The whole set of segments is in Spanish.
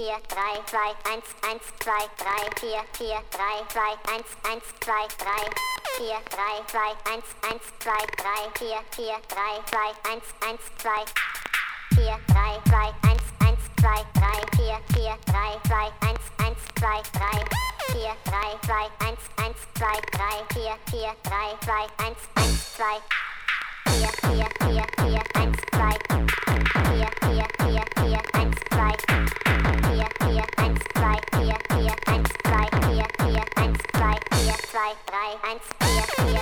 4, 3, 2, 1, 1, 2, 3, 4, 4, 3, 2, 1, 1, 2, 3, 4, 3, 2, 1, 1, 2, 3, 4, 4, 3, 2, 1, 1, 2, 4, 3, 2, 1, 1, 2, 3, 4, 4, 3, 2, 1, 1, 2, 3, 4, 3, 2, 1, 1, 2, 3, 4, 4, 3, 2, 1, 1, 2, 1, 4, 4.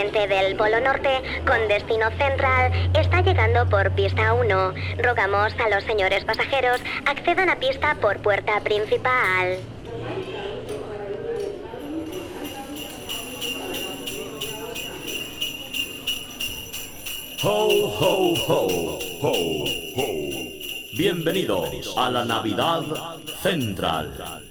Procedente del Polo Norte con destino central está llegando por pista 1. Rogamos a los señores pasajeros accedan a pista por puerta principal. Ho, ho, ho, ho. Bienvenidos a la Navidad Central.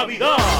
¡Feliz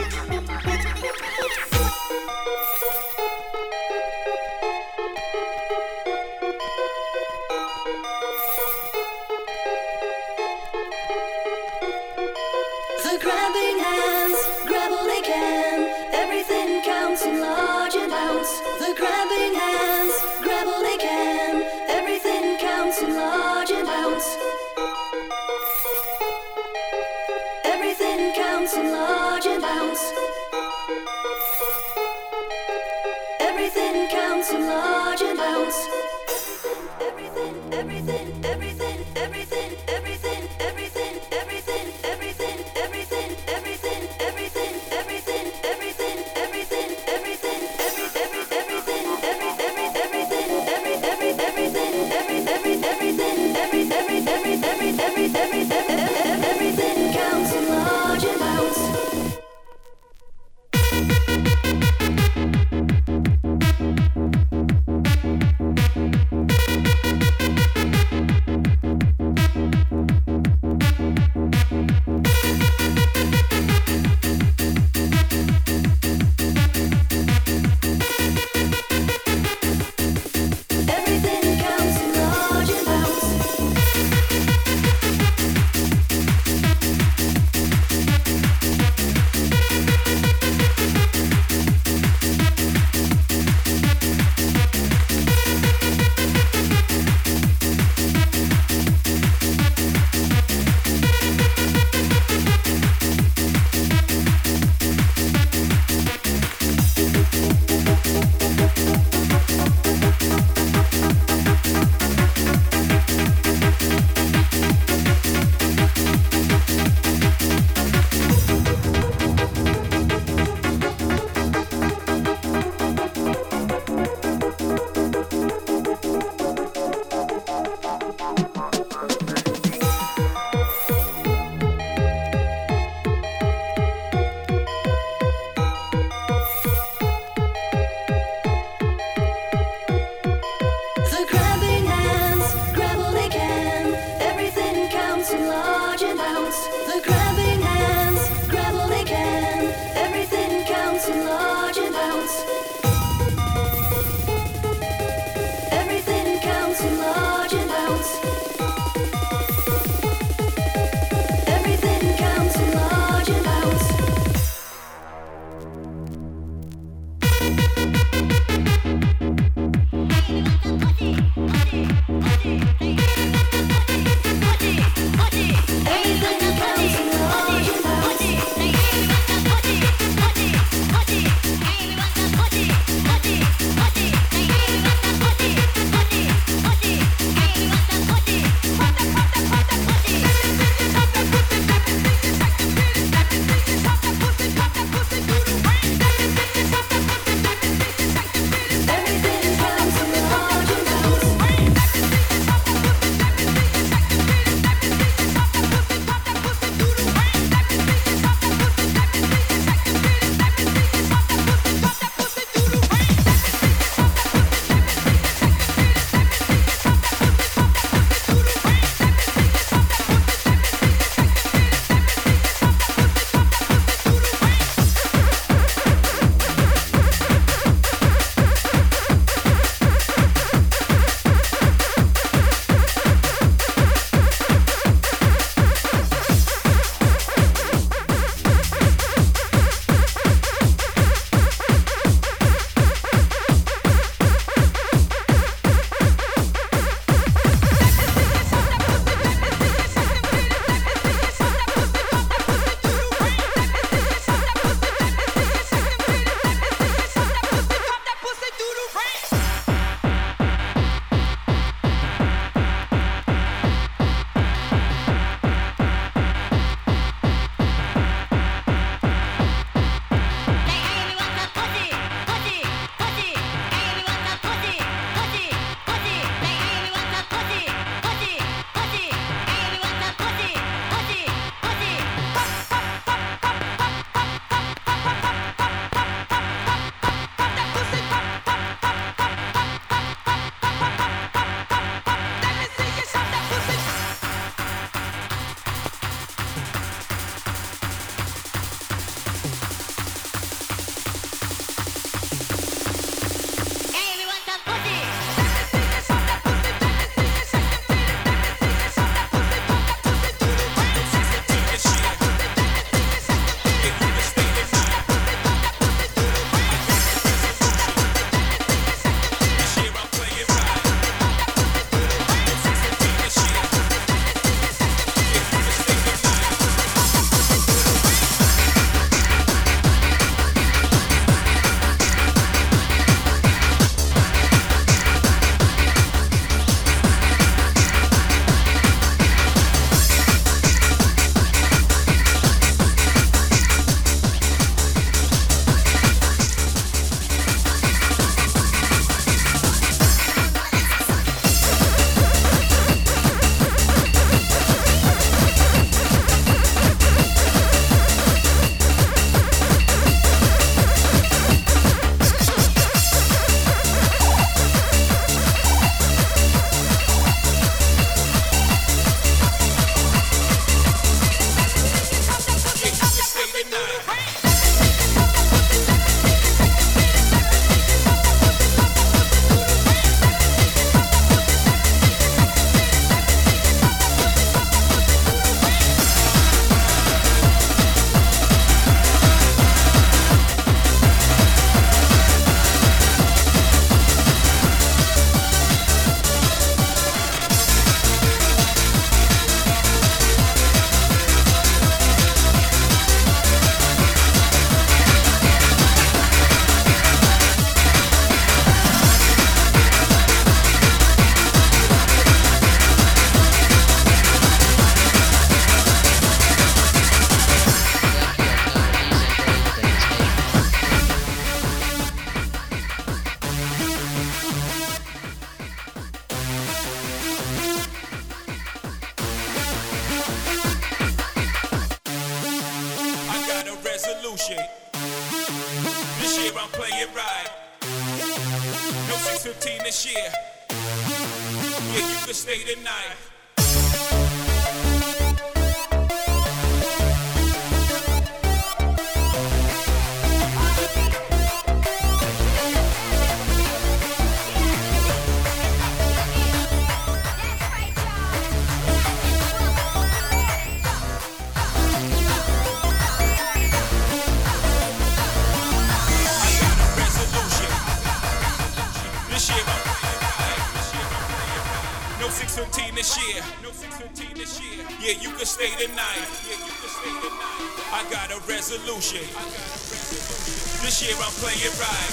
615 this year. No 615 this year. Yeah, you can stay tonight. Yeah, you can stay tonight. I got a resolution. i got a resolution This year I'm playing right.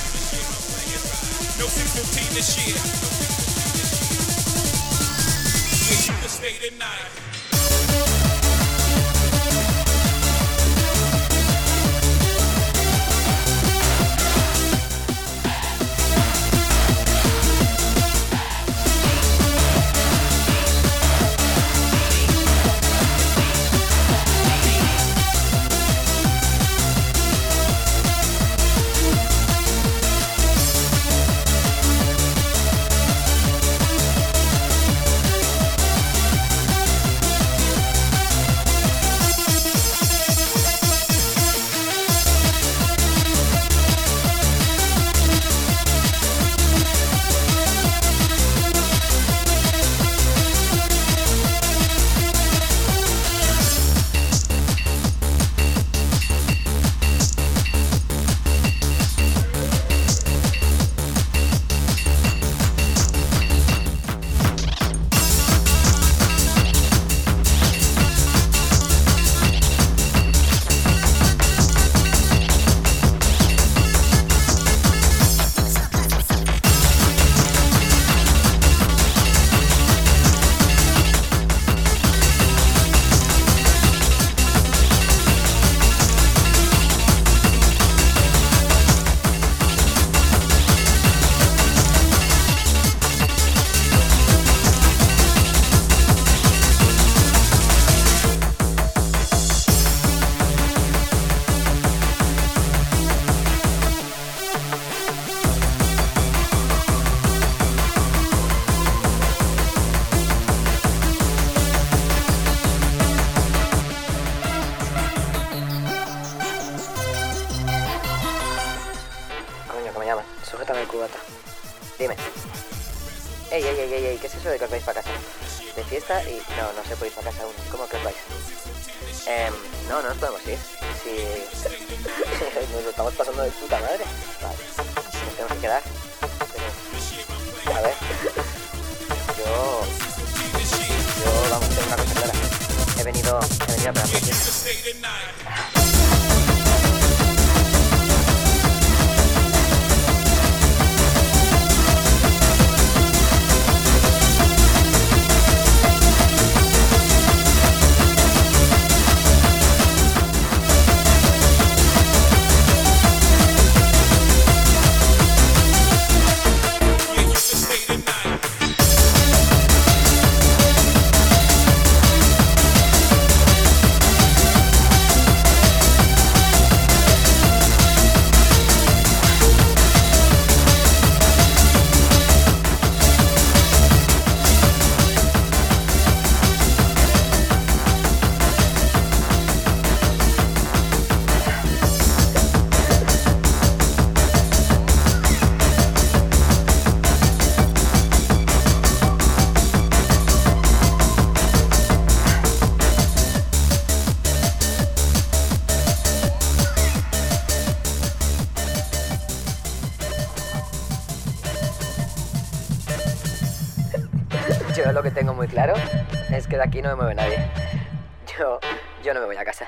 No 615 this year. Yeah, you can stay tonight. Se. ¿Cómo que os vais? Em, no, no nos podemos ir. Si... nos lo estamos pasando de puta madre. Vale. Nos tenemos que quedar. A ver. Yo... Yo, vamos, tengo una cosa. He venido... He venido a pegar aquí no me mueve nadie. Yo, yo no me voy a casa.